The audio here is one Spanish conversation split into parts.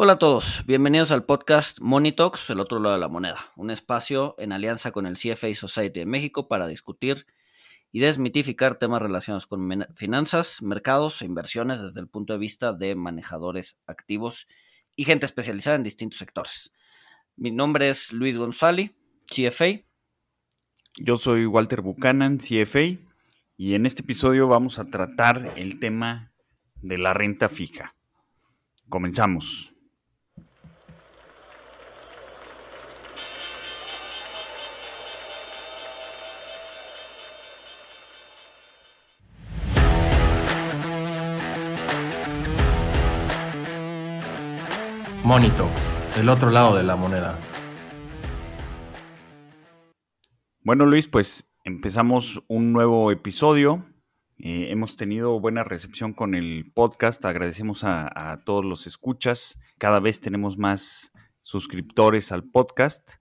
Hola a todos, bienvenidos al podcast Money Talks, el otro lado de la moneda, un espacio en alianza con el CFA Society de México para discutir y desmitificar temas relacionados con finanzas, mercados e inversiones desde el punto de vista de manejadores activos y gente especializada en distintos sectores. Mi nombre es Luis González, CFA. Yo soy Walter Buchanan, CFA, y en este episodio vamos a tratar el tema de la renta fija. Comenzamos. Monito, el otro lado de la moneda. Bueno Luis, pues empezamos un nuevo episodio. Eh, hemos tenido buena recepción con el podcast. Agradecemos a, todos los escuchas. Cada vez tenemos más suscriptores al podcast.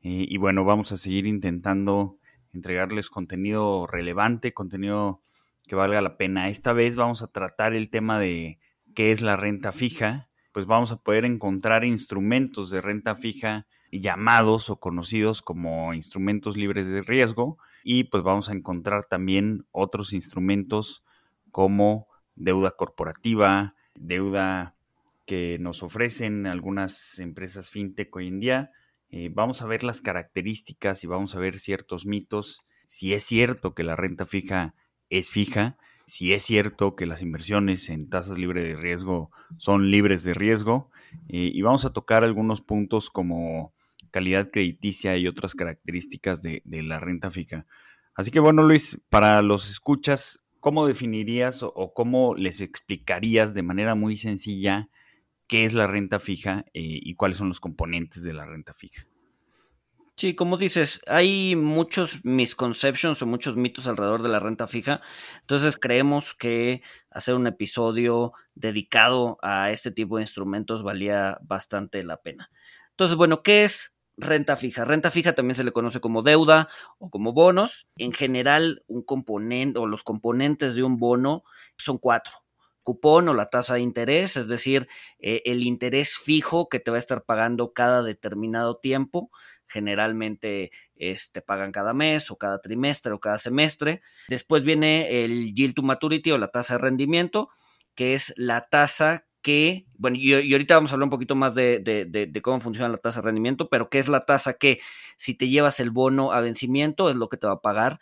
Eh, y bueno, vamos a seguir intentando entregarles contenido relevante, contenido que valga la pena. Esta vez vamos a tratar el tema de qué es la renta fija pues vamos a poder encontrar instrumentos de renta fija llamados o conocidos como instrumentos libres de riesgo y pues vamos a encontrar también otros instrumentos como deuda corporativa, deuda que nos ofrecen algunas empresas fintech hoy en día. Eh, vamos a ver las características y vamos a ver ciertos mitos, si es cierto que la renta fija es fija si es cierto que las inversiones en tasas libres de riesgo son libres de riesgo eh, y vamos a tocar algunos puntos como calidad crediticia y otras características de, la renta fija. Así que bueno, Luis, para los escuchas, ¿cómo definirías o, cómo les explicarías de manera muy sencilla qué es la renta fija eh, y cuáles son los componentes de la renta fija? Sí, como dices, hay muchos misconceptions o muchos mitos alrededor de la renta fija. Entonces creemos que hacer un episodio dedicado a este tipo de instrumentos valía bastante la pena. Entonces, bueno, ¿qué es renta fija? Renta fija también se le conoce como deuda o como bonos. En general, un componente o los componentes de un bono son cuatro cupón o la tasa de interés, es decir, eh, el interés fijo que te va a estar pagando cada determinado tiempo generalmente este, pagan cada mes o cada trimestre o cada semestre. Después viene el yield to maturity o la tasa de rendimiento, que es la tasa que, bueno, y, ahorita vamos a hablar un poquito más de, de, cómo funciona la tasa de rendimiento, pero que es la tasa que si te llevas el bono a vencimiento es lo que te va a pagar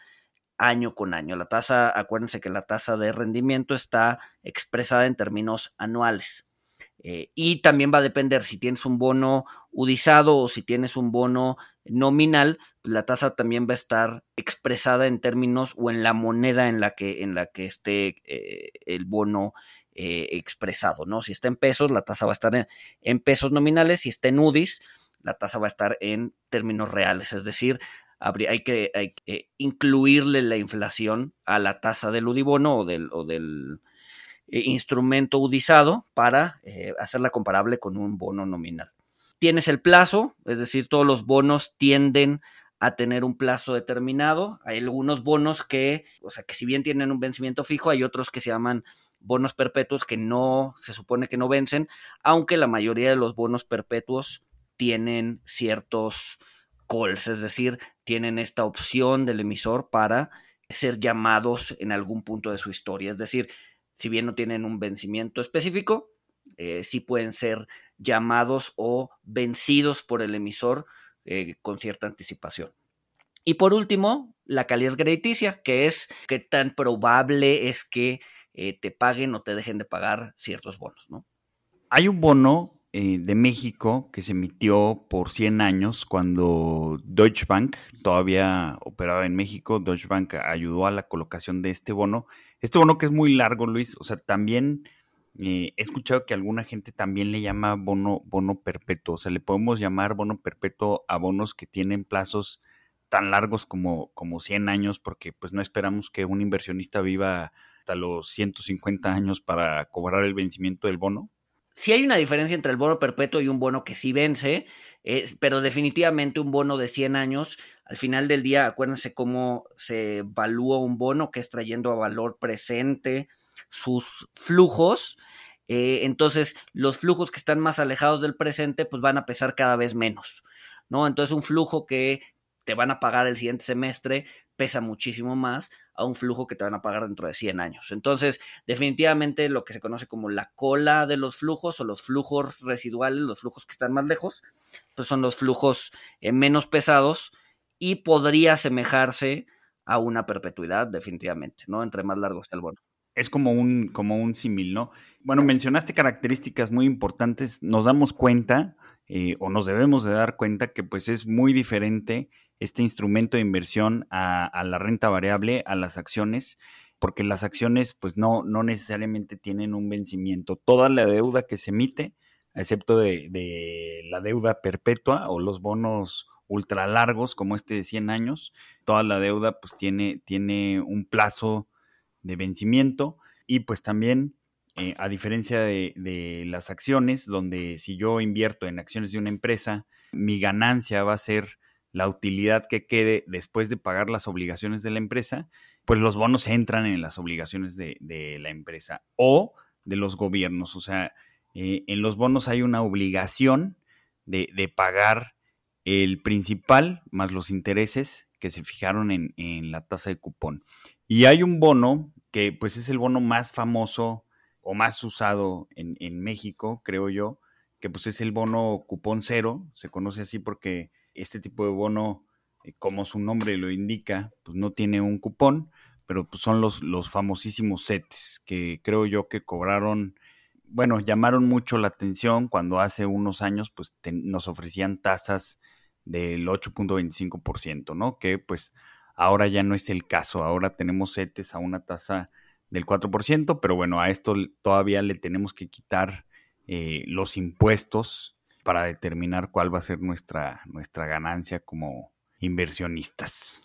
año con año. La tasa, acuérdense que la tasa de rendimiento está expresada en términos anuales. Eh, y también va a depender si tienes un bono udizado o si tienes un bono nominal, la tasa también va a estar expresada en términos o en la moneda en la que, en la que esté eh, el bono eh, expresado, ¿no? Si está en pesos, la tasa va a estar en, pesos nominales, si está en UDIs, la tasa va a estar en términos reales, es decir, hay que, hay que incluirle la inflación a la tasa del UDIBono o del, o del eh, instrumento udizado para eh, hacerla comparable con un bono nominal. Tienes el plazo, es decir, todos los bonos tienden a tener un plazo determinado. Hay algunos bonos que, o sea, que si bien tienen un vencimiento fijo, hay otros que se llaman bonos perpetuos que no se supone que no vencen, aunque la mayoría de los bonos perpetuos tienen ciertos calls, es decir, tienen esta opción del emisor para ser llamados en algún punto de su historia. Es decir, si bien no tienen un vencimiento específico, eh, sí pueden ser llamados o vencidos por el emisor eh, con cierta anticipación. Y por último, la calidad crediticia, que es qué tan probable es que eh, te paguen o te dejen de pagar ciertos bonos, ¿no? Hay un bono de México que se emitió por 100 años cuando Deutsche Bank todavía operaba en México. Deutsche Bank ayudó a la colocación de este bono este bono que es muy largo, Luis, o sea, también eh, he escuchado que alguna gente también le llama bono, bono perpetuo. O sea, le podemos llamar bono perpetuo a bonos que tienen plazos tan largos como, como 100 años, porque pues no esperamos que un inversionista viva hasta los 150 años para cobrar el vencimiento del bono. Sí hay una diferencia entre el bono perpetuo y un bono que sí vence, pero definitivamente un bono de 100 años, al final del día, acuérdense cómo se evalúa un bono que es trayendo a valor presente sus flujos eh, entonces los flujos que están más alejados del presente pues van a pesar cada vez menos, ¿no? Entonces un flujo que te van a pagar el siguiente semestre pesa muchísimo más a un flujo que te van a pagar dentro de 100 años. Entonces, definitivamente lo que se conoce como la cola de los flujos o los flujos residuales, los flujos que están más lejos, pues son los flujos eh, menos pesados y podría asemejarse a una perpetuidad, definitivamente, ¿no? Entre más largo sea el bono. Es como un, como un símil, ¿no? Bueno, mencionaste características muy importantes. Nos damos cuenta, eh, o nos debemos de dar cuenta, que pues es muy diferente este instrumento de inversión a, la renta variable, a las acciones, porque las acciones pues no, no necesariamente tienen un vencimiento. Toda la deuda que se emite, excepto de, la deuda perpetua o los bonos ultra largos como este de 100 años, toda la deuda pues tiene, tiene un plazo de vencimiento y pues también eh, a diferencia de, las acciones, donde si yo invierto en acciones de una empresa, mi ganancia va a ser la utilidad que quede después de pagar las obligaciones de la empresa, pues los bonos entran en las obligaciones de, la empresa o de los gobiernos. O sea, eh, en los bonos hay una obligación de, pagar el principal más los intereses que se fijaron en, la tasa de cupón. Y hay un bono que pues es el bono más famoso o más usado en, en México, creo yo, que pues es el bono cupón cero, se conoce así porque este tipo de bono, eh, como su nombre lo indica, pues no tiene un cupón, pero pues son los, los famosísimos sets que creo yo que cobraron, bueno, llamaron mucho la atención cuando hace unos años pues nos ofrecían tasas del 8.25%, ¿no? Que pues ahora ya no es el caso, ahora tenemos sets a una tasa del 4%, pero bueno, a esto todavía le tenemos que quitar eh, los impuestos para determinar cuál va a ser nuestra, nuestra ganancia como inversionistas.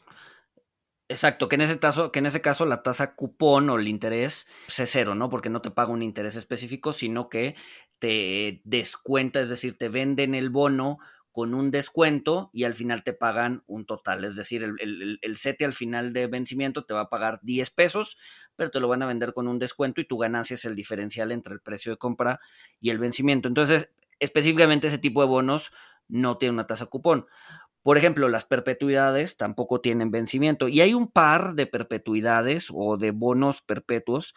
Exacto, que en ese caso, que en ese caso la tasa cupón o el interés pues, es cero, ¿no? Porque no te paga un interés específico, sino que te descuenta, es decir, te venden el bono con un descuento y al final te pagan un total. Es decir, el, el, CETE al final de vencimiento te va a pagar 10 pesos, pero te lo van a vender con un descuento y tu ganancia es el diferencial entre el precio de compra y el vencimiento. Entonces, específicamente ese tipo de bonos no tiene una tasa cupón. Por ejemplo, las perpetuidades tampoco tienen vencimiento y hay un par de perpetuidades o de bonos perpetuos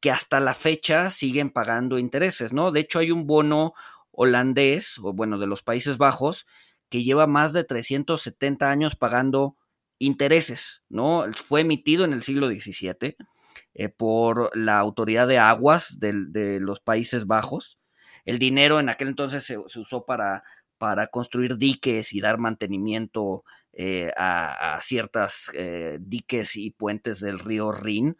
que hasta la fecha siguen pagando intereses, ¿no? De hecho, hay un bono holandés, o bueno, de los Países Bajos, que lleva más de 370 años pagando intereses, ¿no? Fue emitido en el siglo XVII eh, por la Autoridad de Aguas de los Países Bajos el dinero en aquel entonces se, usó para, para, construir diques y dar mantenimiento eh, a, ciertas eh, diques y puentes del río Rin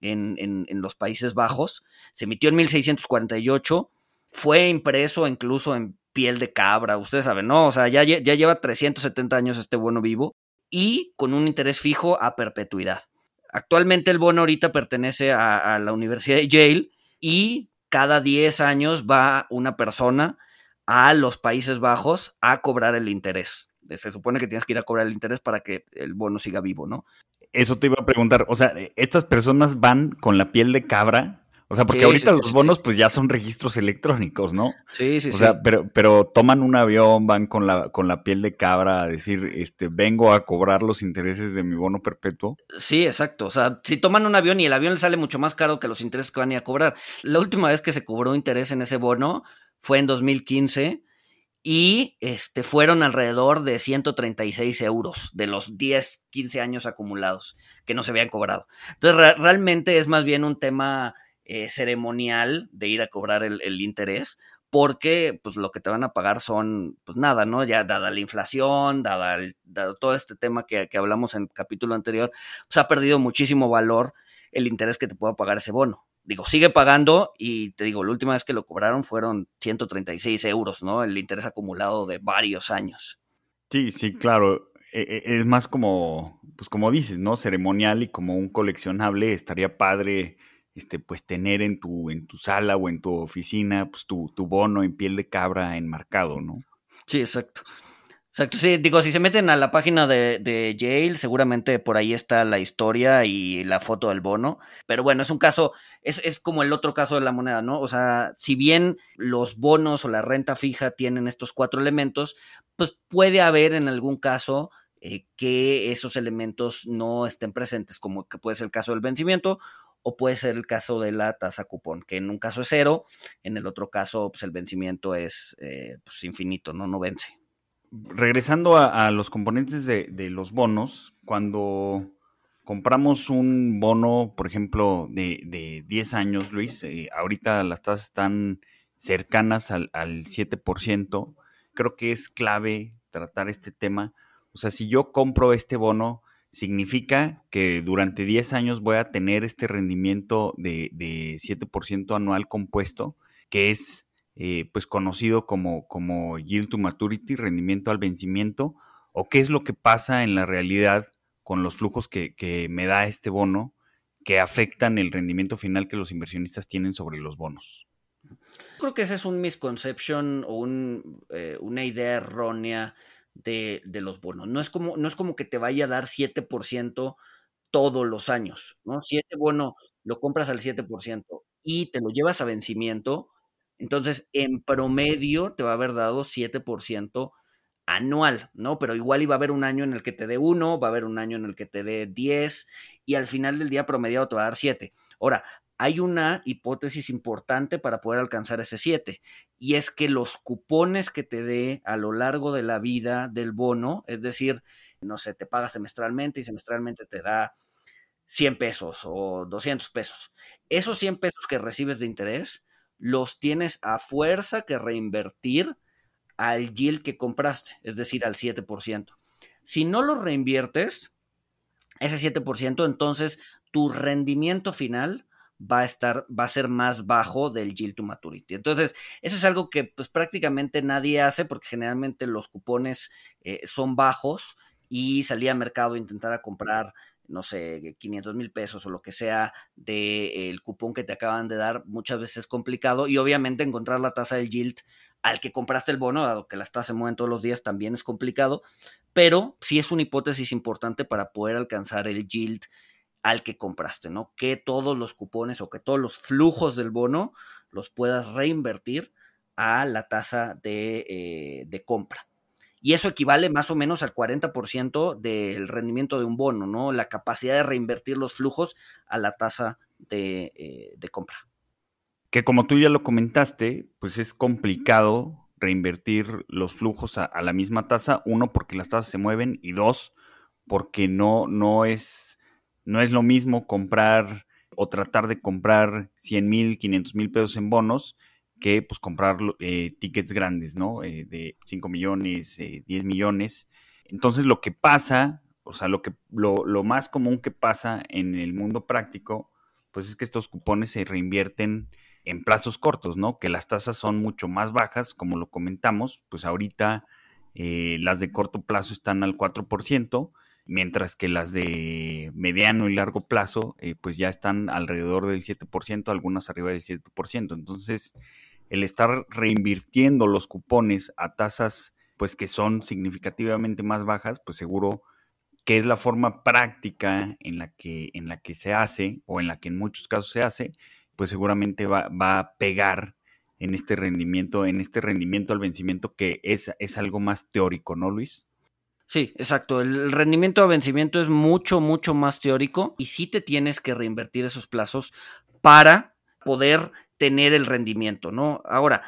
en, en, los Países Bajos. Se emitió en 1648, fue impreso incluso en piel de cabra, ustedes saben, ¿no? O sea, ya, ya lleva 370 años este bono vivo y con un interés fijo a perpetuidad. Actualmente el bono ahorita pertenece a la Universidad de Yale y cada 10 años va una persona a los Países Bajos a cobrar el interés. Se supone que tienes que ir a cobrar el interés para que el bono siga vivo, ¿no? Eso te iba a preguntar, o sea, ¿estas personas van con la piel de cabra o sea, porque ahorita los bonos pues ya son registros electrónicos, ¿no? Sí, sí, o sea, pero, pero toman un avión, van con la, con la piel de cabra a decir, este, vengo a cobrar los intereses de mi bono perpetuo. Sí, exacto. O sea, si toman un avión y el avión les sale mucho más caro que los intereses que van a ir a cobrar. La última vez que se cobró interés en ese bono fue en 2015 y este, fueron alrededor de 136 euros de los 10, 15 años acumulados que no se habían cobrado. Entonces, realmente es más bien un tema eh, ceremonial de ir a cobrar el, interés, porque pues lo que te van a pagar son, pues nada, ¿no? Ya dada la inflación, dada, dado todo este tema que, que, hablamos en el capítulo anterior, pues ha perdido muchísimo valor el interés que te pueda pagar ese bono. Digo, sigue pagando y te digo, la última vez que lo cobraron fueron 136 euros, ¿no? El interés acumulado de varios años. Sí, sí, claro. E, e, es más como, pues como dices, ¿no? Ceremonial y como un coleccionable. Estaría padre este, pues tener en tu, en tu sala o en tu oficina, pues tu, tu bono en piel de cabra enmarcado, ¿no? Sí, exacto. Exacto, sí, digo, si se meten a la página de, de, Yale, seguramente por ahí está la historia y la foto del bono, pero bueno, es un caso, es, es, como el otro caso de la moneda, ¿no? O sea, si bien los bonos o la renta fija tienen estos cuatro elementos, pues puede haber en algún caso eh, que esos elementos no estén presentes, como que puede ser el caso del vencimiento o puede ser el caso de la tasa cupón, que en un caso es cero, en el otro caso pues el vencimiento es eh, pues, infinito, ¿no? No vence regresando a, los componentes de, los bonos, cuando compramos un bono, por ejemplo, de, 10 años, Luis, eh, ahorita las tasas están cercanas al, 7%, creo que es clave tratar este tema. O sea, si yo compro este bono, significa que durante 10 años voy a tener este rendimiento de, de 7% anual compuesto, que es eh, pues conocido como, como yield to maturity, rendimiento al vencimiento, o qué es lo que pasa en la realidad con los flujos que, me da este bono que afectan el rendimiento final que los inversionistas tienen sobre los bonos. Creo que ese es un misconception o eh, una idea errónea de, los bonos. No es, como, no es como que te vaya a dar 7% todos los años, ¿no? Si ese bono lo compras al 7% y te lo llevas a vencimiento, entonces, en promedio te va a haber dado 7% anual, ¿no? Pero igual iba a haber un año en el que te dé 1, va a haber un año en el que te dé 10 y al final del día promediado te va a dar 7. Ahora, hay una hipótesis importante para poder alcanzar ese 7 y es que los cupones que te dé a lo largo de la vida del bono, es decir, no sé, te pagas semestralmente y semestralmente te da 100 pesos o 200 pesos. Esos 100 pesos que recibes de interés los tienes a fuerza que reinvertir al yield que compraste, es decir, al 7%. Si no los reinviertes, ese 7%, entonces tu rendimiento final va a estar, va a ser más bajo del yield to maturity. Entonces, eso es algo que pues prácticamente nadie hace porque generalmente los cupones eh, son bajos y salía al mercado a intentar a comprar no sé, 500 mil pesos o lo que sea del cupón que te acaban de dar, muchas veces es complicado y obviamente encontrar la tasa del yield al que compraste el bono, dado que las tasas se mueven todos los días, también es complicado, pero sí es una hipótesis importante para poder alcanzar el yield al que compraste, ¿no? Que todos los cupones o que todos los flujos del bono los puedas reinvertir a la tasa de, eh, de compra y eso equivale más o menos al 40% del rendimiento de un bono, ¿no? La capacidad de reinvertir los flujos a la tasa de, eh, compra. Que como tú ya lo comentaste, pues es complicado reinvertir los flujos a, la misma tasa, uno porque las tasas se mueven y dos porque no, no, es, no es lo mismo comprar o tratar de comprar 100 mil, 500 mil pesos en bonos que pues comprar eh, tickets grandes, ¿no? Eh, de 5 millones, 10 eh, millones. Entonces lo que pasa, o sea, lo, que, lo, lo, más común que pasa en el mundo práctico, pues es que estos cupones se reinvierten en plazos cortos, ¿no? Que las tasas son mucho más bajas, como lo comentamos, pues ahorita las de corto plazo están al 4%, mientras que las de mediano y largo plazo, pues ya están alrededor del 7%, algunas arriba del 7%. Entonces, el estar reinvirtiendo los cupones a tasas pues que son significativamente más bajas, pues seguro que es la forma práctica en la que, en la que se hace o en la que en muchos casos se hace, pues seguramente va, a pegar en este rendimiento, en este rendimiento al vencimiento que es, es algo más teórico, ¿no, Luis? Sí, exacto. El rendimiento a vencimiento es mucho, mucho más teórico y sí te tienes que reinvertir esos plazos para poder tener el rendimiento, ¿no? Ahora,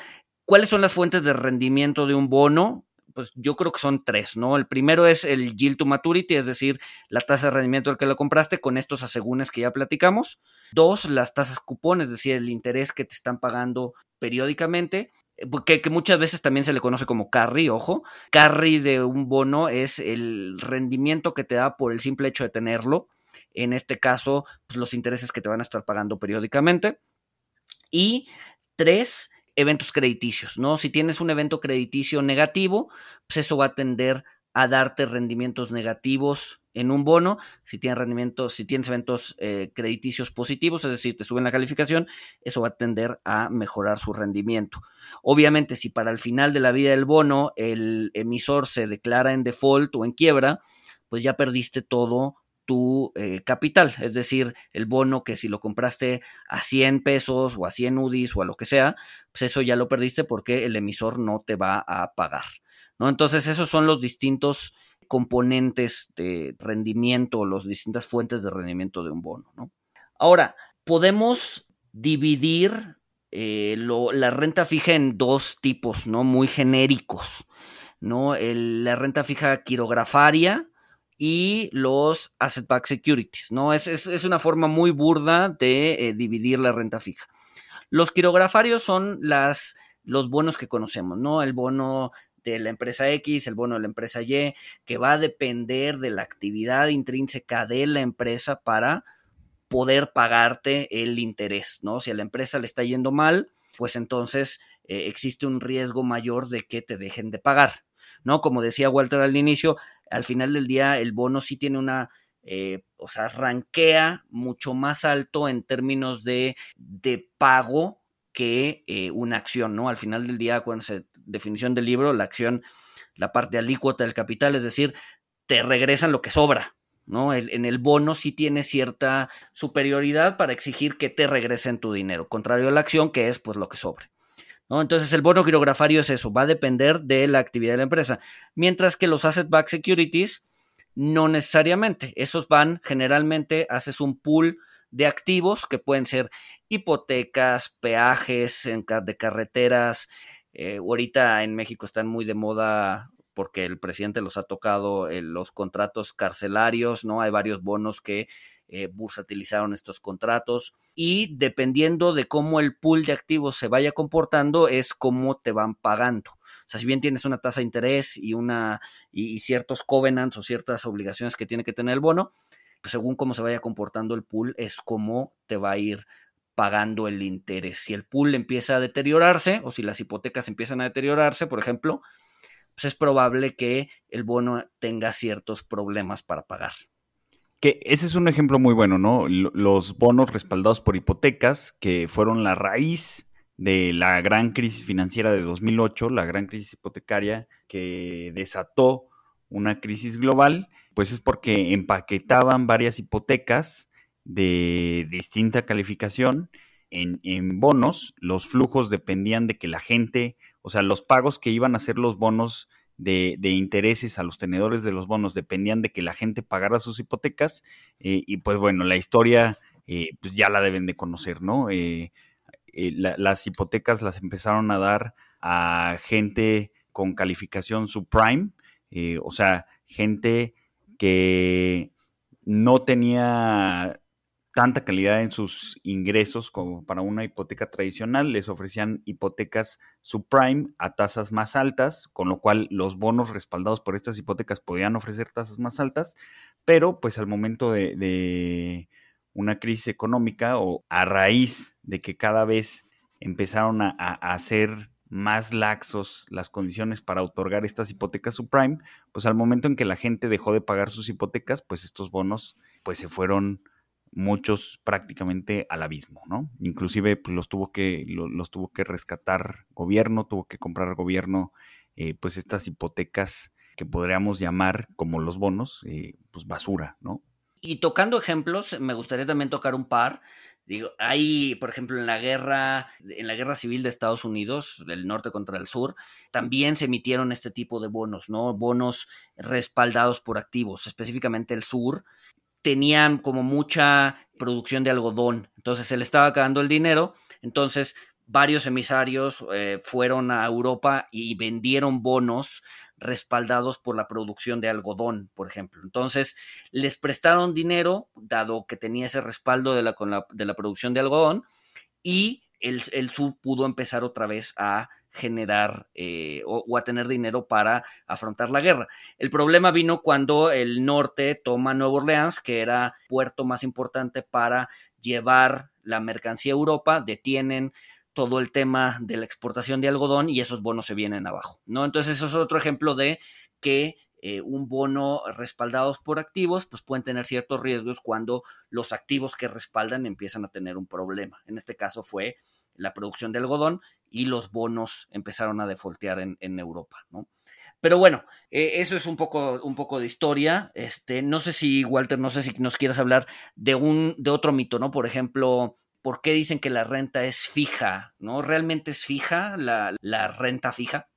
¿cuáles son las fuentes de rendimiento de un bono? Pues yo creo que son tres, ¿no? El primero es el yield to maturity, es decir, la tasa de rendimiento al que lo compraste con estos asegúnes que ya platicamos. Dos, las tasas cupón, es decir, el interés que te están pagando periódicamente. Eh, que, que, muchas veces también se le conoce como carry, ojo. Carry de un bono es el rendimiento que te da por el simple hecho de tenerlo. En este caso, pues los intereses que te van a estar pagando periódicamente. Y tres, eventos crediticios, ¿no? Si tienes un evento crediticio negativo, pues eso va a tender a darte rendimientos negativos en un bono, si tienes rendimientos, si tienes eventos eh, crediticios positivos, es decir, te suben la calificación, eso va a tender a mejorar su rendimiento. Obviamente, si para el final de la vida del bono el emisor se declara en default o en quiebra, pues ya perdiste todo tu eh, capital, es decir, el bono que si lo compraste a 100 pesos o a 100 UDIs o a lo que sea, pues eso ya lo perdiste porque el emisor no te va a pagar. ¿No? Entonces, esos son los distintos componentes de rendimiento, las distintas fuentes de rendimiento de un bono. ¿no? Ahora, podemos dividir eh, la renta fija en dos tipos, ¿no? Muy genéricos, ¿no? la renta fija quirografaria y los asset-backed securities, ¿no? Es, es, una forma muy burda de eh, dividir la renta fija. Los quirografarios son las, los bonos que conocemos, ¿no? El bono de la empresa X, el bono de la empresa Y, que va a depender de la actividad intrínseca de la empresa para poder pagarte el interés, ¿no? Si a la empresa le está yendo mal, pues entonces eh, existe un riesgo mayor de que te dejen de pagar, ¿no? Como decía Walter al inicio, al final del día el bono sí tiene una, eh, o sea, ranquea mucho más alto en términos de, de pago que eh, una acción, ¿no? Al final del día, cuando se definición del libro, la acción, la parte alícuota del capital, es decir, te regresan lo que sobra, ¿no? en el bono sí tiene cierta superioridad para exigir que te regresen tu dinero, contrario a la acción, que es pues lo que sobre. ¿no? Entonces el bono quirografario es eso, va a depender de la actividad de la empresa, mientras que los asset-backed securities no necesariamente, esos van generalmente, haces un pool de activos que pueden ser hipotecas, peajes de carreteras. Eh, ahorita en México están muy de moda porque el presidente los ha tocado eh, los contratos carcelarios, ¿no? Hay varios bonos que eh, bursatilizaron estos contratos y dependiendo de cómo el pool de activos se vaya comportando es cómo te van pagando. O sea, si bien tienes una tasa de interés y una y ciertos covenants o ciertas obligaciones que tiene que tener el bono, pues, según cómo se vaya comportando el pool, es cómo te va a ir pagando el interés. Si el pool empieza a deteriorarse o si las hipotecas empiezan a deteriorarse, por ejemplo, pues es probable que el bono tenga ciertos problemas para pagar. Que ese es un ejemplo muy bueno, ¿no? Los bonos respaldados por hipotecas, que fueron la raíz de la gran crisis financiera de 2008, la gran crisis hipotecaria que desató una crisis global pues es porque empaquetaban varias hipotecas de distinta calificación en, bonos. Los flujos dependían de que la gente, o sea, los pagos que iban a hacer los bonos de, intereses a los tenedores de los bonos dependían de que la gente pagara sus hipotecas. Eh, y pues bueno, la historia eh, pues ya la deben de conocer, ¿no? Eh, las hipotecas las empezaron a dar a gente con calificación subprime, o sea, gente que no tenía tanta calidad en sus ingresos como para una hipoteca tradicional, les ofrecían hipotecas subprime a tasas más altas, con lo cual los bonos respaldados por estas hipotecas podían ofrecer tasas más altas, pero pues al momento de, una crisis económica o a raíz de que cada vez empezaron a, hacer más laxos las condiciones para otorgar estas hipotecas subprime, pues al momento en que la gente dejó de pagar sus hipotecas, pues estos bonos pues se fueron muchos prácticamente al abismo, ¿no? Inclusive pues, los tuvo que los, tuvo que rescatar gobierno, tuvo que comprar gobierno eh, pues estas hipotecas que podríamos llamar como los bonos, eh, pues basura, ¿no? Y tocando ejemplos, me gustaría también tocar un par. Digo, hay, por ejemplo, en la guerra, en la guerra civil de Estados Unidos, del norte contra el sur, también se emitieron este tipo de bonos, ¿no? Bonos respaldados por activos, específicamente el sur, tenían como mucha producción de algodón, entonces se le estaba acabando el dinero, entonces varios emisarios eh, fueron a Europa y vendieron bonos respaldados por la producción de algodón, por ejemplo. Entonces, les prestaron dinero, dado que tenía ese respaldo de la, de la producción de algodón, y el, el sur pudo empezar otra vez a generar eh, o, a tener dinero para afrontar la guerra. El problema vino cuando el norte toma Nueva Orleans, que era puerto más importante para llevar la mercancía a Europa, detienen todo el tema de la exportación de algodón y esos bonos se vienen abajo, ¿no? Entonces eso es otro ejemplo de que eh, un bono respaldados por activos, pues pueden tener ciertos riesgos cuando los activos que respaldan empiezan a tener un problema. En este caso fue la producción de algodón y los bonos empezaron a defoltear en, Europa, ¿no? Pero bueno, eh, eso es un poco, un poco de historia. Este, no sé si, Walter, no sé si nos quieres hablar de un, de otro mito, ¿no? Por ejemplo, ¿por qué dicen que la renta es fija? ¿No? ¿Realmente es fija la, la renta fija?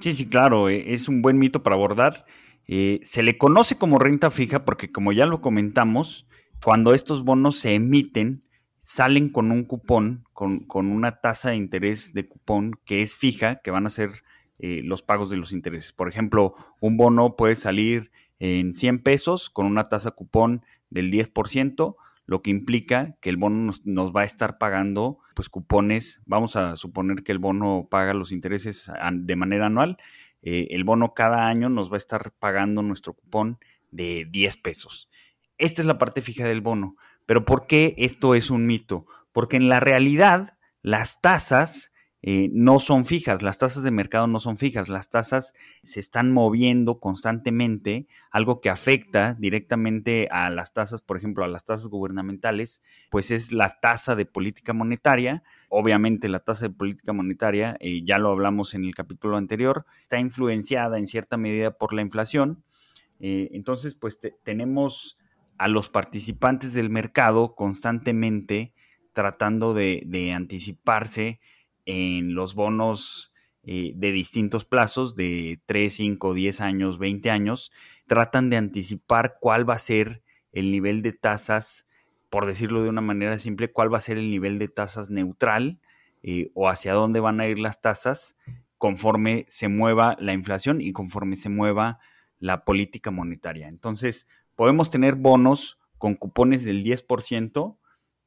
Sí, sí, claro, eh, es un buen mito para abordar. Eh, se le conoce como renta fija porque, como ya lo comentamos, cuando estos bonos se emiten, salen con un cupón, con, con una tasa de interés de cupón que es fija, que van a ser eh, los pagos de los intereses. Por ejemplo, un bono puede salir en 100 pesos con una tasa cupón del 10%, lo que implica que el bono nos, va a estar pagando pues cupones, vamos a suponer que el bono paga los intereses de manera anual, eh, el bono cada año nos va a estar pagando nuestro cupón de 10 pesos. Esta es la parte fija del bono. Pero ¿por qué esto es un mito? Porque en la realidad las tasas eh, no son fijas, las tasas de mercado no son fijas, las tasas se están moviendo constantemente, algo que afecta directamente a las tasas, por ejemplo, a las tasas gubernamentales, pues es la tasa de política monetaria. Obviamente la tasa de política monetaria, eh, ya lo hablamos en el capítulo anterior, está influenciada en cierta medida por la inflación. Eh, entonces, pues tenemos a los participantes del mercado constantemente tratando de anticiparse en los bonos eh, de distintos plazos, de 3, 5, 10 años, 20 años, tratan de anticipar cuál va a ser el nivel de tasas, por decirlo de una manera simple, cuál va a ser el nivel de tasas neutral eh, o hacia dónde van a ir las tasas conforme se mueva la inflación y conforme se mueva la política monetaria. Entonces, podemos tener bonos con cupones del 10%,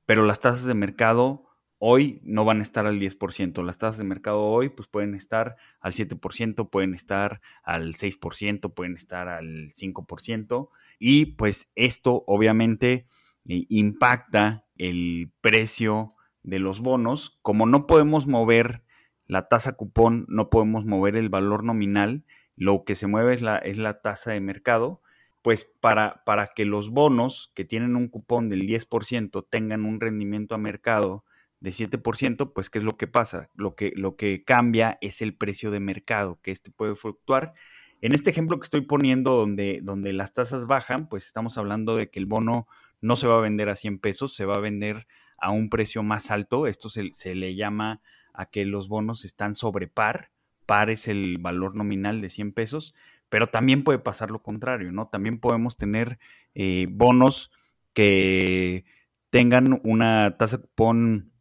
pero las tasas de mercado hoy no van a estar al 10%. Las tasas de mercado hoy pues pueden estar al 7%, pueden estar al 6%, pueden estar al 5%. Y pues esto obviamente eh, impacta el precio de los bonos. Como no podemos mover la tasa cupón, no podemos mover el valor nominal, lo que se mueve es la, es la tasa de mercado. Pues para, para que los bonos que tienen un cupón del 10% tengan un rendimiento a mercado de 7%, pues ¿qué es lo que pasa? Lo que, lo que cambia es el precio de mercado, que este puede fluctuar. En este ejemplo que estoy poniendo donde, donde las tasas bajan, pues estamos hablando de que el bono no se va a vender a 100 pesos, se va a vender a un precio más alto. Esto se, le llama a que los bonos están sobre par. Par es el valor nominal de 100 pesos, pero también puede pasar lo contrario, ¿no? También podemos tener eh, bonos que tengan una tasa cupón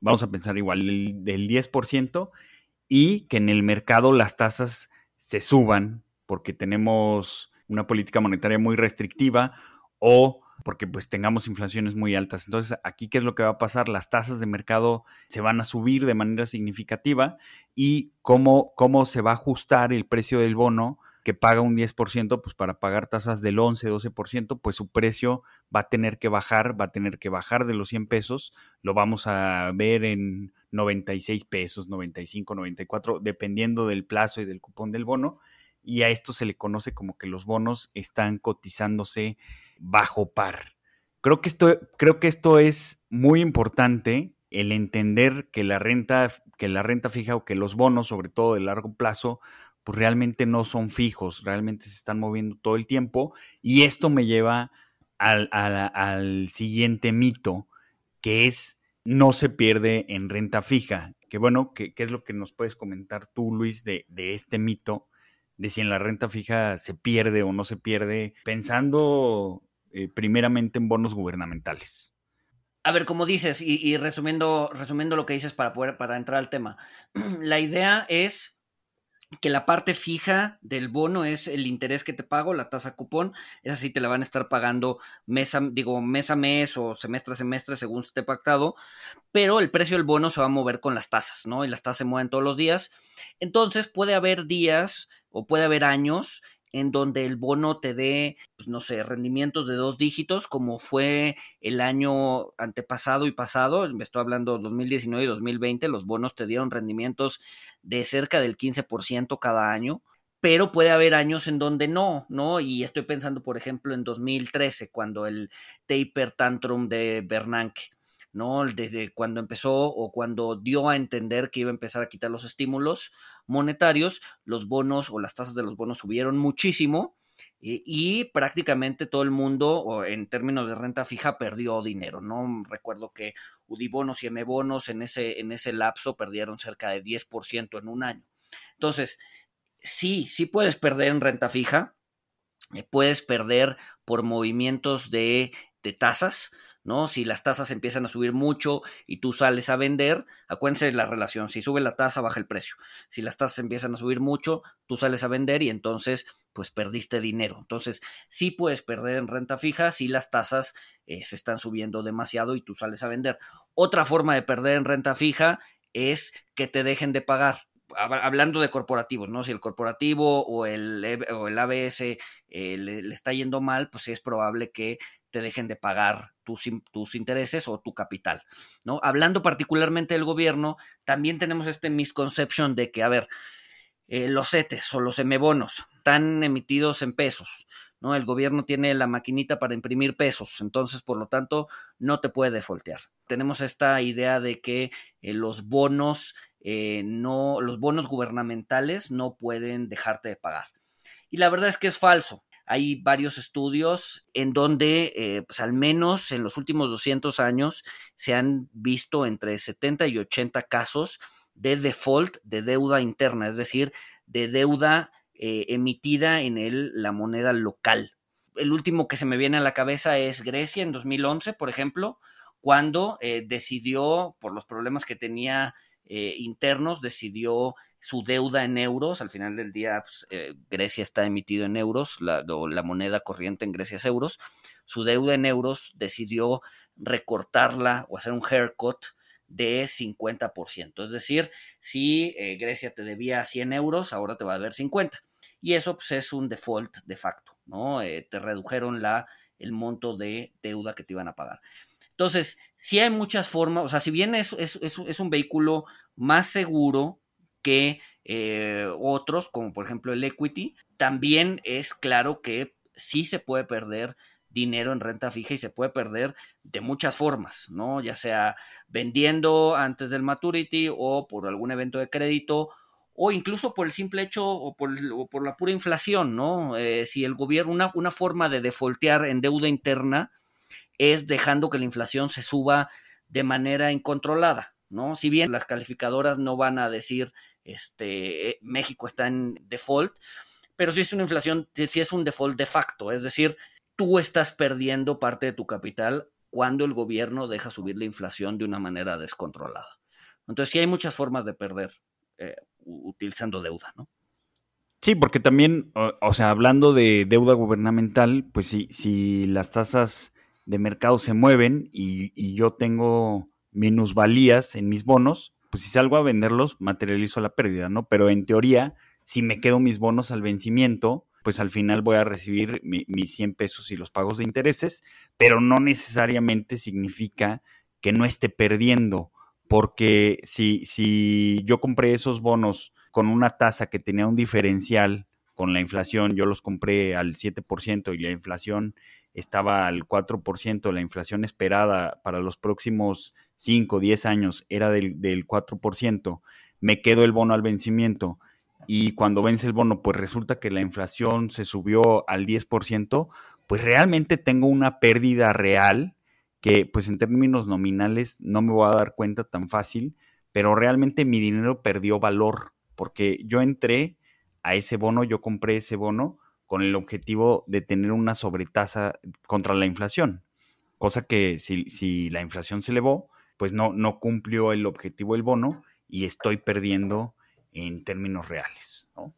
vamos a pensar igual, del, 10% y que en el mercado las tasas se suban porque tenemos una política monetaria muy restrictiva o porque pues tengamos inflaciones muy altas. Entonces, aquí qué es lo que va a pasar? Las tasas de mercado se van a subir de manera significativa y cómo, cómo se va a ajustar el precio del bono que paga un 10%, pues para pagar tasas del 11, 12%, pues su precio va a tener que bajar, va a tener que bajar de los 100 pesos, lo vamos a ver en 96 pesos, 95, 94, dependiendo del plazo y del cupón del bono, y a esto se le conoce como que los bonos están cotizándose bajo par. Creo que esto, creo que esto es muy importante, el entender que la renta, que la renta fija o que los bonos, sobre todo de largo plazo, pues realmente no son fijos, realmente se están moviendo todo el tiempo. Y esto me lleva al, siguiente mito, que es no se pierde en renta fija. Que bueno, ¿qué, es lo que nos puedes comentar tú, Luis, de, este mito? De si en la renta fija se pierde o no se pierde, pensando eh, primeramente en bonos gubernamentales. A ver, como dices, y, y, resumiendo, resumiendo lo que dices para poder, para entrar al tema, la idea es que la parte fija del bono es el interés que te pago, la tasa cupón, esa sí te la van a estar pagando mes a, digo, mes a mes o semestre a semestre según esté pactado, pero el precio del bono se va a mover con las tasas, ¿no? Y las tasas se mueven todos los días. Entonces puede haber días o puede haber años en donde el bono te dé, pues, no sé, rendimientos de dos dígitos, como fue el año antepasado y pasado, me estoy hablando 2019 y 2020, los bonos te dieron rendimientos de cerca del 15% cada año. pero puede haber años en donde no, ¿no? Y estoy pensando, por ejemplo, en 2013, cuando el taper tantrum de Bernanke, ¿no? Desde cuando empezó o cuando dio a entender que iba a empezar a quitar los estímulos monetarios, los bonos o las tasas de los bonos subieron muchísimo y, y prácticamente todo el mundo, o en términos de renta fija, perdió dinero, ¿no? Recuerdo que Udibonos y M-bonos en ese, en ese lapso perdieron cerca de 10% en un año. Entonces, sí, sí puedes perder en renta fija, eh, puedes perder por movimientos de, de tasas, ¿no? Si las tasas empiezan a subir mucho y tú sales a vender, acuérdense de la relación, si sube la tasa, baja el precio. Si las tasas empiezan a subir mucho, tú sales a vender y entonces, pues perdiste dinero. Entonces, sí puedes perder en renta fija si las tasas eh, se están subiendo demasiado y tú sales a vender. Otra forma de perder en renta fija es que te dejen de pagar hablando de corporativos, ¿no? Si el corporativo o el, e, o el ABS eh, le, está yendo mal, pues es probable que te dejen de pagar tus, tus, intereses o tu capital, ¿no? Hablando particularmente del gobierno, también tenemos este misconception de que, a ver, eh, los CETES o los M-bonos están emitidos en pesos, ¿no? El gobierno tiene la maquinita para imprimir pesos, entonces, por lo tanto, no te puede defoltear. Tenemos esta idea de que eh, los bonos eh, no, los bonos gubernamentales no pueden dejarte de pagar. Y la verdad es que es falso. Hay varios estudios en donde, eh, pues al menos en los últimos 200 años, se han visto entre 70 y 80 casos de default de deuda interna, es decir, de deuda eh, emitida en el, la moneda local. El último que se me viene a la cabeza es Grecia en 2011, por ejemplo, cuando decidió, por los problemas que tenía eh, internos, decidió su deuda en euros. Al final del día, pues, eh, Grecia está emitido en euros, la, moneda corriente en Grecia es euros. Su deuda en euros decidió recortarla o hacer un haircut de 50%. Es decir, si eh, Grecia te debía 100 euros, ahora te va a deber 50. Y eso pues, es un default de facto, ¿no? Te redujeron la, el monto de deuda que te iban a pagar. Entonces, sí hay muchas formas, o sea, si bien es, es, es, un vehículo más seguro que eh, otros, como por ejemplo el equity, también es claro que sí se puede perder dinero en renta fija y se puede perder de muchas formas, ¿no? Ya sea vendiendo antes del maturity o por algún evento de crédito o incluso por el simple hecho o por, o por la pura inflación, ¿no? Eh, si el gobierno, una, una forma de defoltear en deuda interna es dejando que la inflación se suba de manera incontrolada, ¿no? Si bien las calificadoras no van a decir, este, eh, México está en default, pero si es una inflación, si es un default de facto, es decir, tú estás perdiendo parte de tu capital cuando el gobierno deja subir la inflación de una manera descontrolada. Entonces, sí hay muchas formas de perder eh, utilizando deuda, ¿no? Sí, porque también, o, o, sea, hablando de deuda gubernamental, pues si, si las tasas de mercado se mueven y, y yo tengo minusvalías en mis bonos, pues si salgo a venderlos, materializo la pérdida, ¿no? Pero en teoría, si me quedo mis bonos al vencimiento, pues al final voy a recibir mi, mis 100 pesos y los pagos de intereses, pero no necesariamente significa que no esté perdiendo, porque si, si yo compré esos bonos con una tasa que tenía un diferencial con la inflación, yo los compré al 7% y la inflación estaba al 4%, la inflación esperada para los próximos 5 o 10 años era del, del 4%, me quedo el bono al vencimiento. Y cuando vence el bono, pues resulta que la inflación se subió al 10%, pues realmente tengo una pérdida real que pues en términos nominales no me voy a dar cuenta tan fácil, pero realmente mi dinero perdió valor porque yo entré a ese bono, yo compré ese bono con el objetivo de tener una sobretasa contra la inflación, cosa que si, si la inflación se elevó, pues no, no cumplió el objetivo del bono y estoy perdiendo en términos reales, ¿no?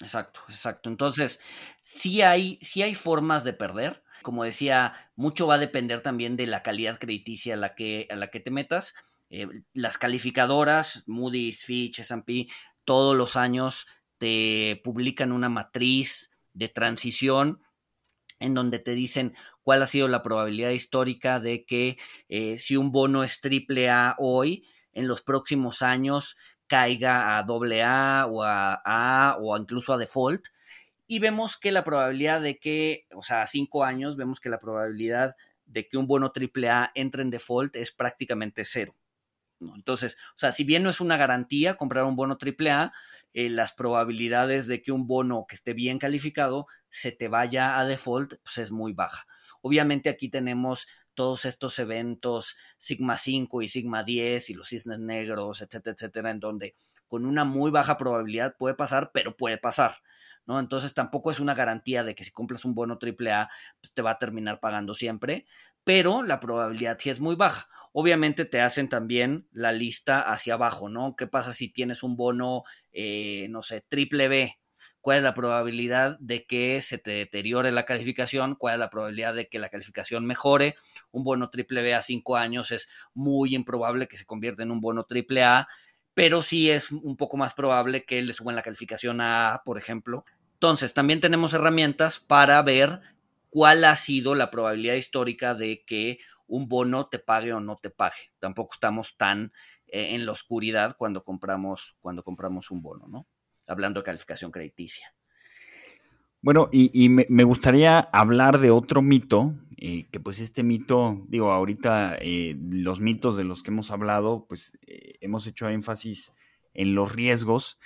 Exacto, exacto. Entonces, sí hay, hay formas de perder. Como decía, mucho va a depender también de la calidad crediticia a la que, a la que te metas. Eh, las calificadoras, Moody's, Fitch, S&P, todos los años te publican una matriz de transición en donde te dicen cuál ha sido la probabilidad histórica de que eh, si un bono es triple A hoy, en los próximos años, caiga a doble A o a A o incluso a default. Y vemos que la probabilidad de que, o sea, a cinco años, vemos que la probabilidad de que un bono AAA entre en default es prácticamente cero. Entonces, o sea, si bien no es una garantía comprar un bono AAA, eh, las probabilidades de que un bono que esté bien calificado se te vaya a default, pues es muy baja. Obviamente aquí tenemos todos estos eventos Sigma 5 y Sigma 10 y los cisnes negros, etcétera, etcétera, en donde con una muy baja probabilidad puede pasar, pero puede pasar. ¿no? Entonces tampoco es una garantía de que si cumples un bono AAA pues, te va a terminar pagando siempre, pero la probabilidad sí es muy baja. Obviamente te hacen también la lista hacia abajo, ¿no? ¿Qué pasa si tienes un bono, eh, no sé, triple B? ¿Cuál es la probabilidad de que se te deteriore la calificación? ¿Cuál es la probabilidad de que la calificación mejore? Un bono triple B a cinco años es muy improbable que se convierta en un bono triple A, pero sí es un poco más probable que le suban la calificación a A, por ejemplo. Entonces, también tenemos herramientas para ver cuál ha sido la probabilidad histórica de que un bono te pague o no te pague. Tampoco estamos tan eh, en la oscuridad cuando compramos, cuando compramos un bono, ¿no? Hablando de calificación crediticia. Bueno, y, me, gustaría hablar de otro mito, eh, que pues este mito, digo, ahorita eh, los mitos de los que hemos hablado, pues hemos hecho énfasis en los riesgos,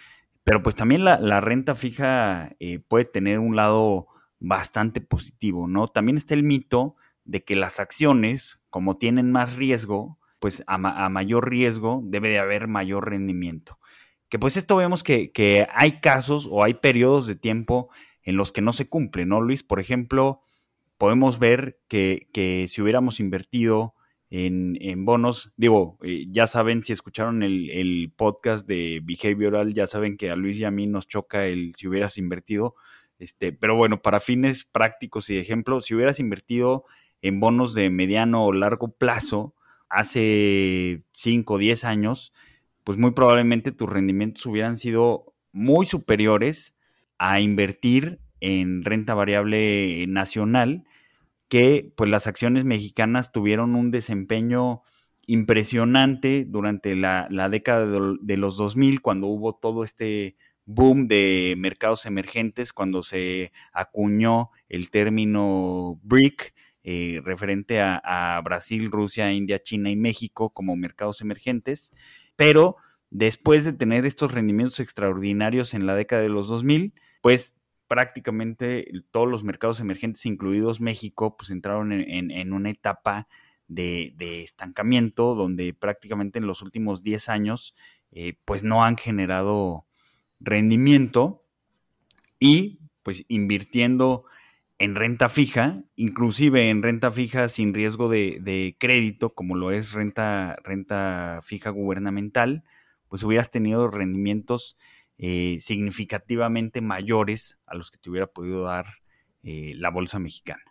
pero pues también la, la renta fija puede tener un lado bastante positivo, ¿no? También está el mito de que las acciones, como tienen más riesgo, pues a, mayor riesgo debe de haber mayor rendimiento. Que pues esto vemos que, hay casos o hay periodos de tiempo en los que no se cumple, ¿no, Luis? Por ejemplo, podemos ver que, si hubiéramos invertido en, bonos, digo, eh, ya saben, si escucharon el, el, podcast de Behavioral, ya saben que a Luis y a mí nos choca el si hubieras invertido, este, pero bueno, para fines prácticos y de ejemplo, si hubieras invertido en bonos de mediano o largo plazo hace 5 o 10 años, pues muy probablemente tus rendimientos hubieran sido muy superiores a invertir en renta variable nacional, que pues las acciones mexicanas tuvieron un desempeño impresionante durante la, década de, de, los 2000, cuando hubo todo este boom de mercados emergentes, cuando se acuñó el término BRIC, eh, referente a, Brasil, Rusia, India, China y México como mercados emergentes, pero después de tener estos rendimientos extraordinarios en la década de los 2000, pues prácticamente todos los mercados emergentes, incluidos México, pues entraron en, una etapa de, estancamiento donde prácticamente en los últimos 10 años, eh, pues no han generado rendimiento y pues invirtiendo en renta fija, inclusive en renta fija sin riesgo de, crédito, como lo es renta, renta fija gubernamental, pues hubieras tenido rendimientos eh, significativamente mayores a los que te hubiera podido dar eh, la bolsa mexicana.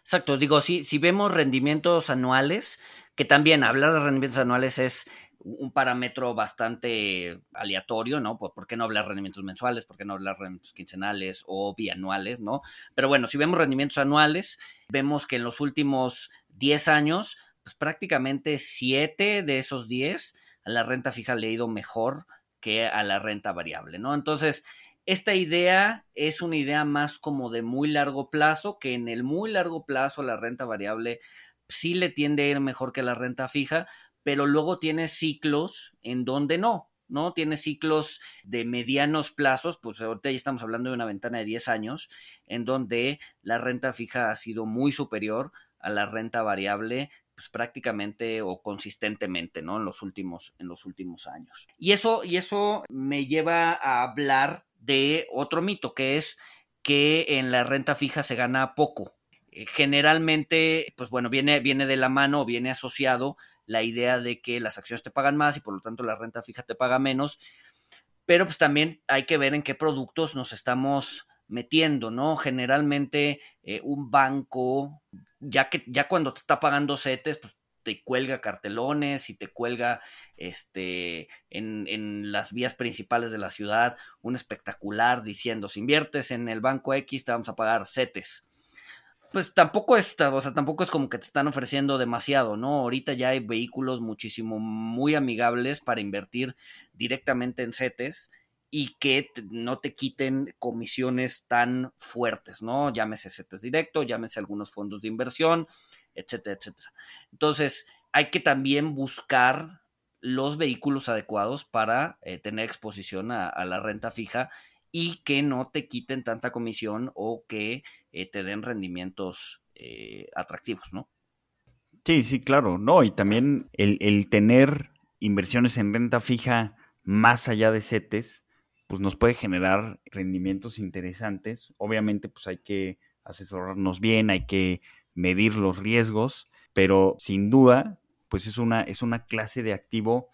Exacto, digo, si, si vemos rendimientos anuales, que también hablar de rendimientos anuales es un parámetro bastante aleatorio, ¿no? ¿Por, qué no hablar rendimientos mensuales? ¿Por qué no hablar rendimientos quincenales o bianuales, ¿no? Pero bueno, si vemos rendimientos anuales, vemos que en los últimos 10 años, pues prácticamente 7 de esos 10 a la renta fija le ha ido mejor que a la renta variable, ¿no? Entonces, esta idea es una idea más como de muy largo plazo, que en el muy largo plazo la renta variable sí le tiende a ir mejor que la renta fija, pero luego tiene ciclos en donde no, ¿no? Tiene ciclos de medianos plazos, pues ahorita ya estamos hablando de una ventana de 10 años, en donde la renta fija ha sido muy superior a la renta variable pues prácticamente o consistentemente, ¿no? En los últimos, en los últimos años. Y eso, y eso me lleva a hablar de otro mito, que es que en la renta fija se gana poco. Eh, generalmente, pues bueno, viene, viene de la mano, viene asociado la idea de que las acciones te pagan más y por lo tanto la renta fija te paga menos, pero pues también hay que ver en qué productos nos estamos metiendo, ¿no? Generalmente eh, un banco, ya que ya cuando te está pagando CETES, pues te cuelga cartelones y te cuelga este en, en, las vías principales de la ciudad un espectacular diciendo si inviertes en el banco X te vamos a pagar CETES pues tampoco es, o sea, tampoco es como que te están ofreciendo demasiado, ¿no? Ahorita ya hay vehículos muchísimo muy amigables para invertir directamente en CETES y que no te quiten comisiones tan fuertes, ¿no? Llámese CETES directo, llámese algunos fondos de inversión, etcétera, etcétera. Entonces, hay que también buscar los vehículos adecuados para eh, tener exposición a, la renta fija y que no te quiten tanta comisión o que eh, te den rendimientos eh, atractivos, ¿no? Sí, sí, claro, no, y también el, tener inversiones en renta fija más allá de CETES, pues nos puede generar rendimientos interesantes. Obviamente, pues hay que asesorarnos bien, hay que medir los riesgos, pero sin duda, pues es una, es una clase de activo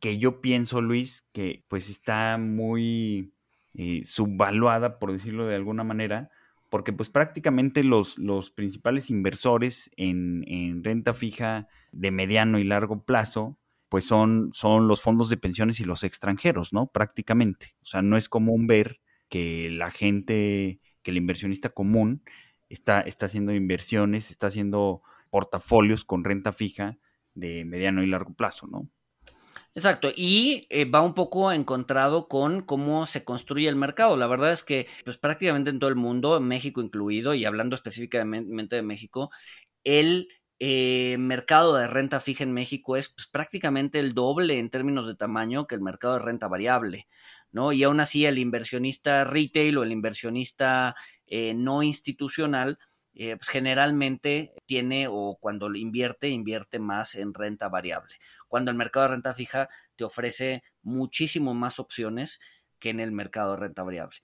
que yo pienso, Luis, que pues está muy eh, subvaluada, por decirlo de alguna manera, porque pues prácticamente los, los principales inversores en, renta fija de mediano y largo plazo, pues son, son los fondos de pensiones y los extranjeros, ¿no? Prácticamente. O sea, no es común ver que la gente, que el inversionista común está, está haciendo inversiones, está haciendo portafolios con renta fija de mediano y largo plazo, ¿no? Exacto, y eh, va un poco encontrado con cómo se construye el mercado. La verdad es que, pues prácticamente en todo el mundo, México incluido, y hablando específicamente de México, el eh, mercado de renta fija en México es pues, prácticamente el doble en términos de tamaño que el mercado de renta variable, ¿no? Y aún así el inversionista retail o el inversionista eh, no institucional, pues generalmente tiene o cuando invierte, invierte más en renta variable cuando el mercado de renta fija te ofrece muchísimo más opciones que en el mercado de renta variable.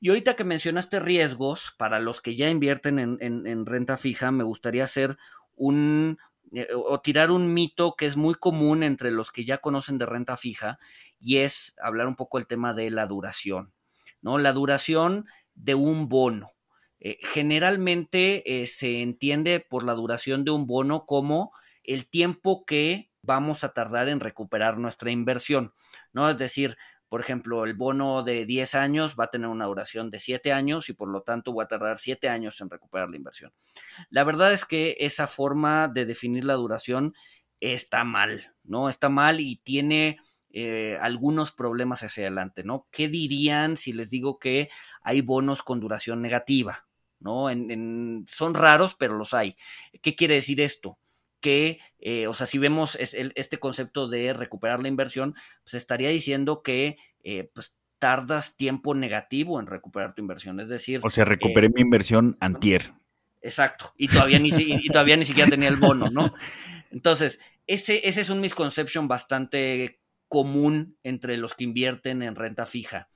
Y ahorita que mencionaste riesgos, para los que ya invierten en, renta fija, me gustaría hacer un eh, o tirar un mito que es muy común entre los que ya conocen de renta fija y es hablar un poco el tema de la duración, ¿no? La duración de un bono. Eh, generalmente eh, se entiende por la duración de un bono como el tiempo que vamos a tardar en recuperar nuestra inversión, ¿no? Es decir, por ejemplo, el bono de 10 años va a tener una duración de 7 años y por lo tanto va a tardar 7 años en recuperar la inversión. La verdad es que esa forma de definir la duración está mal, ¿no? Está mal y tiene eh, algunos problemas hacia adelante, ¿no? ¿Qué dirían si les digo que hay bonos con duración negativa? ¿No? son raros, pero los hay. ¿Qué quiere decir esto? que, eh, o sea, si vemos este concepto de recuperar la inversión, pues estaría diciendo que, eh, pues, tardas tiempo negativo en recuperar tu inversión. Es decir. O sea, recuperé eh, mi inversión antier. Exacto. Y todavía ni, y todavía ni siquiera tenía el bono, ¿no? Entonces, ese, ese es un misconception bastante común entre los que invierten en renta fija.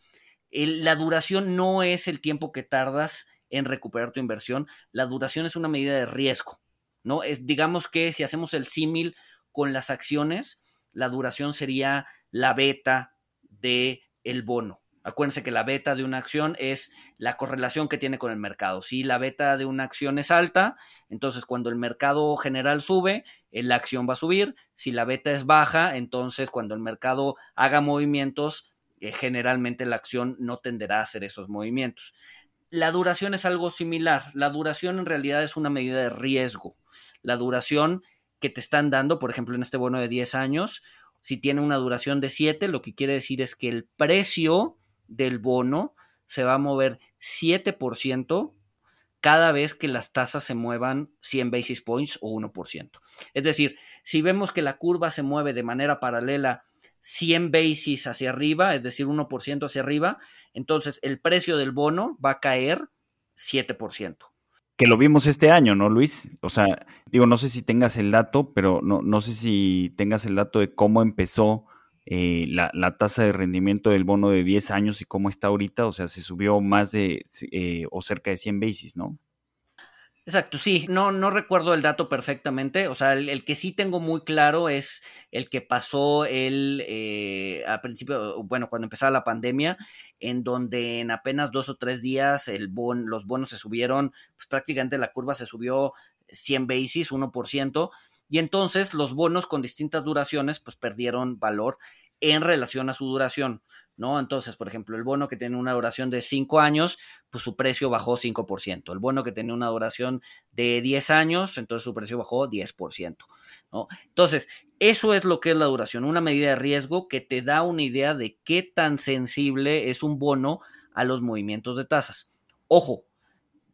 la duración no es el tiempo que tardas en recuperar tu inversión, la duración es una medida de riesgo. ¿no? Es, digamos que si hacemos el símil con las acciones, la duración sería la beta de el bono. Acuérdense que la beta de una acción es la correlación que tiene con el mercado. Si la beta de una acción es alta, entonces cuando el mercado general sube, eh, la acción va a subir. Si la beta es baja, entonces cuando el mercado haga movimientos, eh, generalmente la acción no tenderá a hacer esos movimientos. La duración es algo similar. La duración en realidad es una medida de riesgo la duración que te están dando, por ejemplo, en este bono de 10 años, si tiene una duración de 7, lo que quiere decir es que el precio del bono se va a mover 7% cada vez que las tasas se muevan 100 basis points o 1%. Es decir, si vemos que la curva se mueve de manera paralela 100 basis hacia arriba, es decir, 1% hacia arriba, entonces el precio del bono va a caer 7% que lo vimos este año, ¿no, Luis? O sea, digo, no sé si tengas el dato, pero no, no sé si tengas el dato de cómo empezó eh, la, tasa de rendimiento del bono de 10 años y cómo está ahorita. O sea, se subió más de eh, o cerca de 100 basis, ¿no? Exacto, sí, no, no recuerdo el dato perfectamente, o sea, el, que sí tengo muy claro es el que pasó el, eh, al principio, bueno, cuando empezaba la pandemia, en donde en apenas dos o tres días el bon, los bonos se subieron, pues prácticamente la curva se subió 100 basis, 1%, y entonces los bonos con distintas duraciones, pues perdieron valor en relación a su duración. ¿no? Entonces, por ejemplo, el bono que tiene una duración de 5 años, pues su precio bajó 5%. El bono que tiene una duración de 10 años, entonces su precio bajó 10%, ¿no? Entonces, eso es lo que es la duración, una medida de riesgo que te da una idea de qué tan sensible es un bono a los movimientos de tasas. Ojo,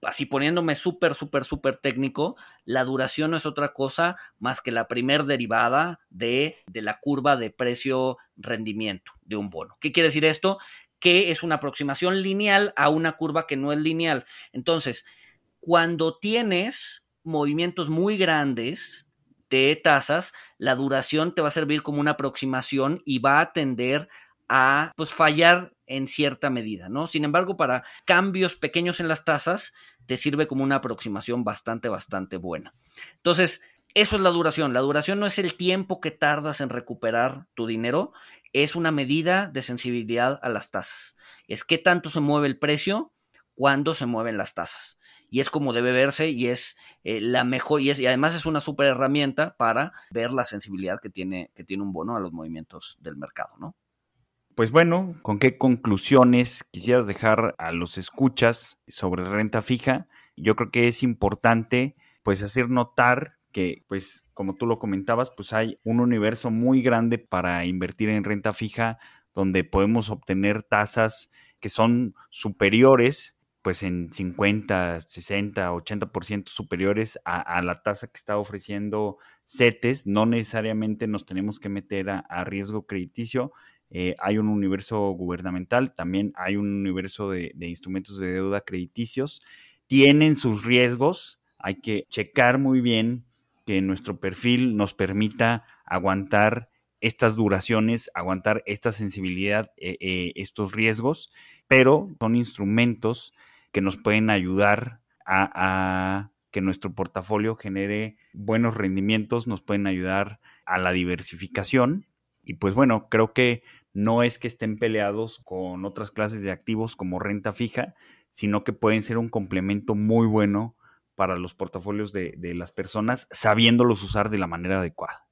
así poniéndome súper, súper, súper técnico, la duración no es otra cosa más que la primer derivada de, de la curva de precio-rendimiento de un bono. ¿Qué quiere decir esto? Que es una aproximación lineal a una curva que no es lineal. Entonces, cuando tienes movimientos muy grandes de tasas, la duración te va a servir como una aproximación y va a tender a pues fallar en cierta medida, ¿no? Sin embargo, para cambios pequeños en las tasas, te sirve como una aproximación bastante, bastante buena. Entonces, eso es la duración. La duración no es el tiempo que tardas en recuperar tu dinero, es una medida de sensibilidad a las tasas. Es qué tanto se mueve el precio cuando se mueven las tasas. Y es como debe verse y es eh, la mejor, y, es, y además es una super herramienta para ver la sensibilidad que tiene, que tiene un bono a los movimientos del mercado, ¿no? Pues bueno, ¿con qué conclusiones quisieras dejar a los escuchas sobre renta fija? Yo creo que es importante pues hacer notar que pues como tú lo comentabas, pues hay un universo muy grande para invertir en renta fija donde podemos obtener tasas que son superiores pues en 50, 60, 80% superiores a, la tasa que está ofreciendo CETES. No necesariamente nos tenemos que meter a riesgo crediticio eh, hay un universo gubernamental, también hay un universo de, instrumentos de deuda crediticios. Tienen sus riesgos, hay que checar muy bien que nuestro perfil nos permita aguantar estas duraciones, aguantar esta sensibilidad, eh, eh, estos riesgos, pero son instrumentos que nos pueden ayudar a, que nuestro portafolio genere buenos rendimientos, nos pueden ayudar a la diversificación. Y pues bueno, creo que no es que estén peleados con otras clases de activos como renta fija, sino que pueden ser un complemento muy bueno para los portafolios de, las personas, sabiéndolos usar de la manera adecuada.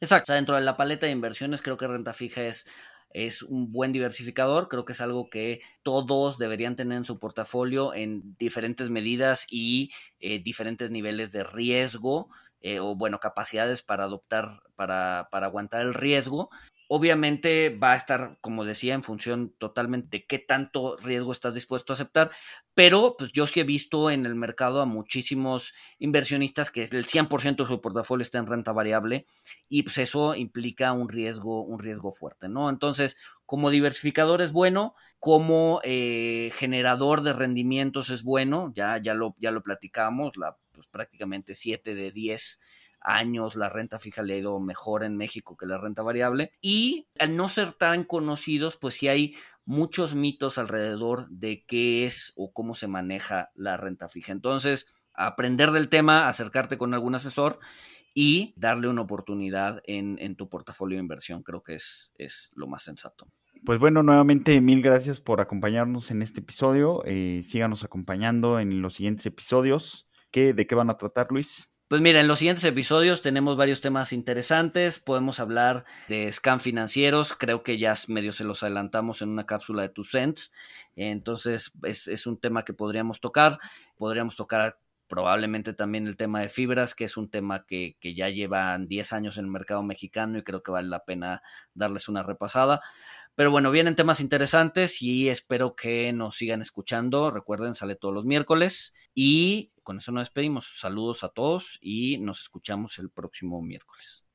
Exacto, dentro de la paleta de inversiones creo que renta fija es, es un buen diversificador, creo que es algo que todos deberían tener en su portafolio en diferentes medidas y eh, diferentes niveles de riesgo. Eh, o bueno, capacidades para adoptar, para, para aguantar el riesgo Obviamente va a estar, como decía, en función totalmente de qué tanto riesgo estás dispuesto a aceptar, pero pues yo sí he visto en el mercado a muchísimos inversionistas que el 100% de su portafolio está en renta variable y pues eso implica un riesgo, un riesgo fuerte, ¿no? Entonces, como diversificador es bueno, como eh, generador de rendimientos es bueno, ya, ya, lo, ya lo platicamos, la, pues prácticamente 7 de 10 años la renta fija le ha ido mejor en México que la renta variable. Y al no ser tan conocidos, pues sí hay muchos mitos alrededor de qué es o cómo se maneja la renta fija. Entonces, aprender del tema, acercarte con algún asesor y darle una oportunidad en, en tu portafolio de inversión, creo que es, es lo más sensato. Pues bueno, nuevamente mil gracias por acompañarnos en este episodio. Eh, síganos acompañando en los siguientes episodios. ¿Qué, ¿De qué van a tratar, Luis? Pues mira, en los siguientes episodios tenemos varios temas interesantes. Podemos hablar de scam financieros. Creo que ya medio se los adelantamos en una cápsula de Tu Cents. Entonces es, es un tema que podríamos tocar. Podríamos tocar probablemente también el tema de fibras, que es un tema que, que ya llevan 10 años en el mercado mexicano y creo que vale la pena darles una repasada. Pero bueno, vienen temas interesantes y espero que nos sigan escuchando. Recuerden, sale todos los miércoles y con eso nos despedimos. Saludos a todos y nos escuchamos el próximo miércoles.